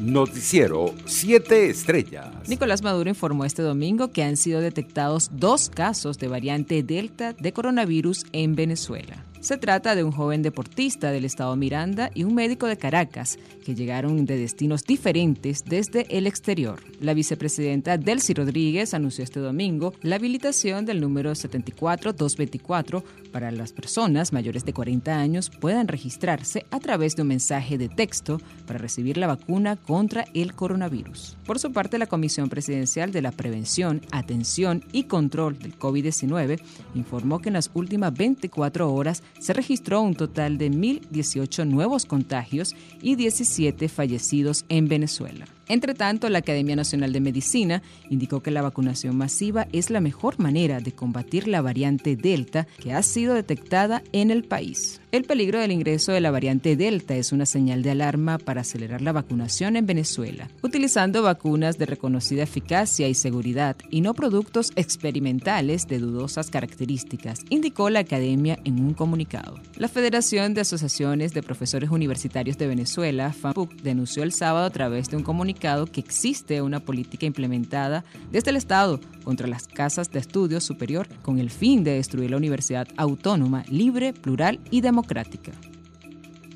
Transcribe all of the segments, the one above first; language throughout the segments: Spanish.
Noticiero 7 Estrellas. Nicolás Maduro informó este domingo que han sido detectados dos casos de variante Delta de coronavirus en Venezuela. Se trata de un joven deportista del estado Miranda y un médico de Caracas que llegaron de destinos diferentes desde el exterior. La vicepresidenta Delcy Rodríguez anunció este domingo la habilitación del número 74224 para las personas mayores de 40 años puedan registrarse a través de un mensaje de texto para recibir la vacuna contra el coronavirus. Por su parte, la Comisión Presidencial de la Prevención, Atención y Control del COVID-19 informó que en las últimas 24 horas se registró un total de 1.018 nuevos contagios y 17 fallecidos en Venezuela. Entre tanto, la Academia Nacional de Medicina indicó que la vacunación masiva es la mejor manera de combatir la variante Delta que ha sido detectada en el país. El peligro del ingreso de la variante Delta es una señal de alarma para acelerar la vacunación en Venezuela, utilizando vacunas de reconocida eficacia y seguridad y no productos experimentales de dudosas características, indicó la academia en un comunicado. La Federación de Asociaciones de Profesores Universitarios de Venezuela, FAMPUC, denunció el sábado a través de un comunicado que existe una política implementada desde el Estado contra las casas de estudios superior con el fin de destruir la universidad autónoma, libre, plural y democrática.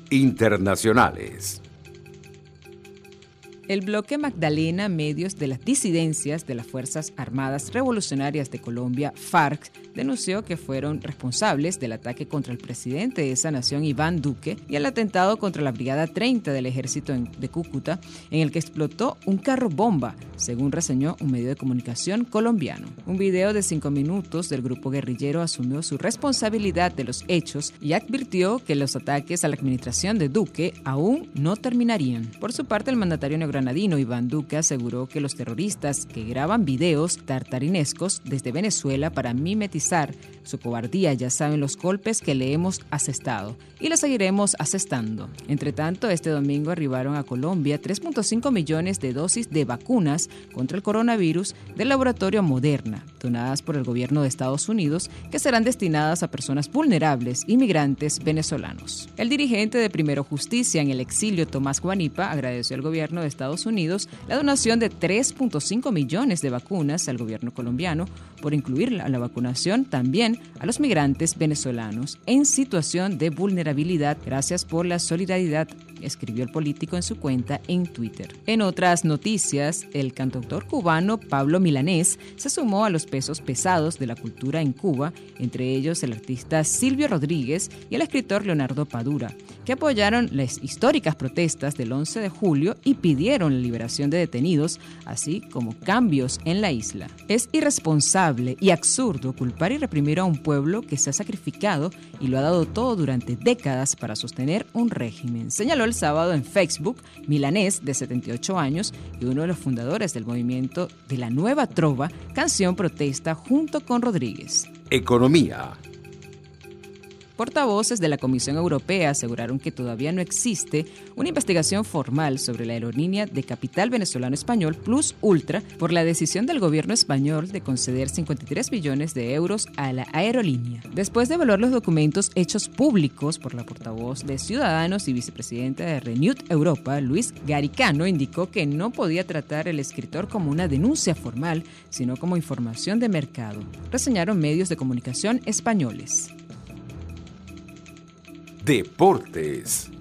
Internacionales. El bloque Magdalena Medios de las Disidencias de las Fuerzas Armadas Revolucionarias de Colombia, FARC, denunció que fueron responsables del ataque contra el presidente de esa nación, Iván Duque, y el atentado contra la Brigada 30 del Ejército de Cúcuta, en el que explotó un carro bomba, según reseñó un medio de comunicación colombiano. Un video de cinco minutos del grupo guerrillero asumió su responsabilidad de los hechos y advirtió que los ataques a la administración de Duque aún no terminarían. Por su parte, el mandatario neogranadino Iván Duque aseguró que los terroristas que graban videos tartarinescos desde Venezuela para mimetizar su cobardía, ya saben los golpes que le hemos asestado y le seguiremos asestando. Entre tanto, este domingo arribaron a Colombia 3.5 millones de dosis de vacunas contra el coronavirus del laboratorio Moderna, donadas por el gobierno de Estados Unidos, que serán destinadas a personas vulnerables y migrantes venezolanos. El dirigente de Primero Justicia en el exilio, Tomás Guanipa, agradeció al gobierno de Estados Unidos la donación de 3.5 millones de vacunas al gobierno colombiano por incluir a la vacunación también a los migrantes venezolanos en situación de vulnerabilidad. Gracias por la solidaridad escribió el político en su cuenta en Twitter. En otras noticias, el cantautor cubano Pablo Milanés se sumó a los pesos pesados de la cultura en Cuba, entre ellos el artista Silvio Rodríguez y el escritor Leonardo Padura, que apoyaron las históricas protestas del 11 de julio y pidieron la liberación de detenidos, así como cambios en la isla. Es irresponsable y absurdo culpar y reprimir a un pueblo que se ha sacrificado y lo ha dado todo durante décadas para sostener un régimen, señaló el sábado en Facebook Milanés, de 78 años y uno de los fundadores del movimiento de la Nueva Trova, canción protesta junto con Rodríguez. Economía. Portavoces de la Comisión Europea aseguraron que todavía no existe una investigación formal sobre la aerolínea de capital venezolano español Plus Ultra por la decisión del gobierno español de conceder 53 millones de euros a la aerolínea. Después de evaluar los documentos hechos públicos por la portavoz de Ciudadanos y vicepresidenta de Renewed Europa, Luis Garicano, indicó que no podía tratar el escritor como una denuncia formal, sino como información de mercado. Reseñaron medios de comunicación españoles. Deportes.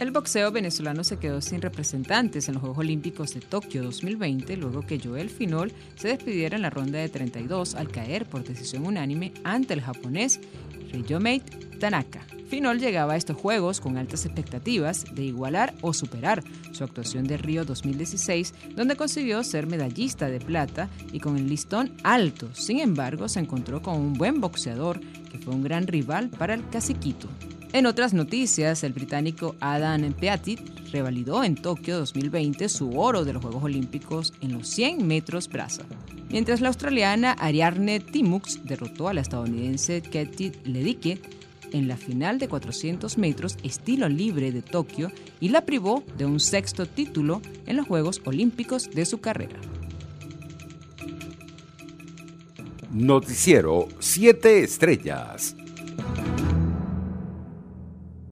El boxeo venezolano se quedó sin representantes en los Juegos Olímpicos de Tokio 2020 luego que Joel Finol se despidiera en la ronda de 32 al caer por decisión unánime ante el japonés Ryomate Tanaka. Finol llegaba a estos Juegos con altas expectativas de igualar o superar su actuación de Río 2016, donde consiguió ser medallista de plata y con el listón alto. Sin embargo, se encontró con un buen boxeador que fue un gran rival para el caciquito. En otras noticias, el británico Adam Peatit revalidó en Tokio 2020 su oro de los Juegos Olímpicos en los 100 metros braza, mientras la australiana Ariarne Timux derrotó a la estadounidense Katie Ledecky en la final de 400 metros estilo libre de Tokio y la privó de un sexto título en los Juegos Olímpicos de su carrera. Noticiero 7 Estrellas.